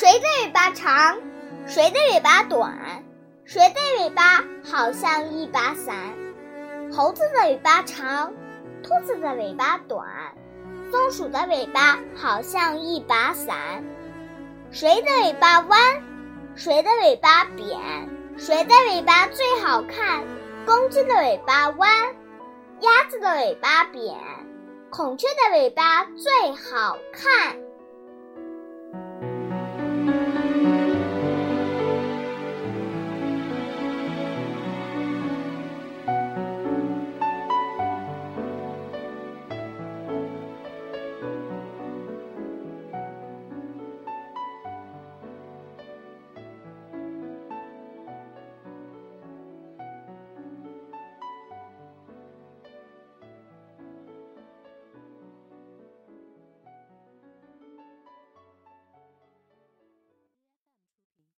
谁的尾巴长谁的尾巴短谁的尾巴好像一把伞。猴子的尾巴长兔子的尾巴短松鼠的尾巴好像一把伞。谁的尾巴弯谁的尾巴扁谁的尾巴最好看公鸡的尾巴弯鸭子的尾巴扁孔雀的尾巴最好看。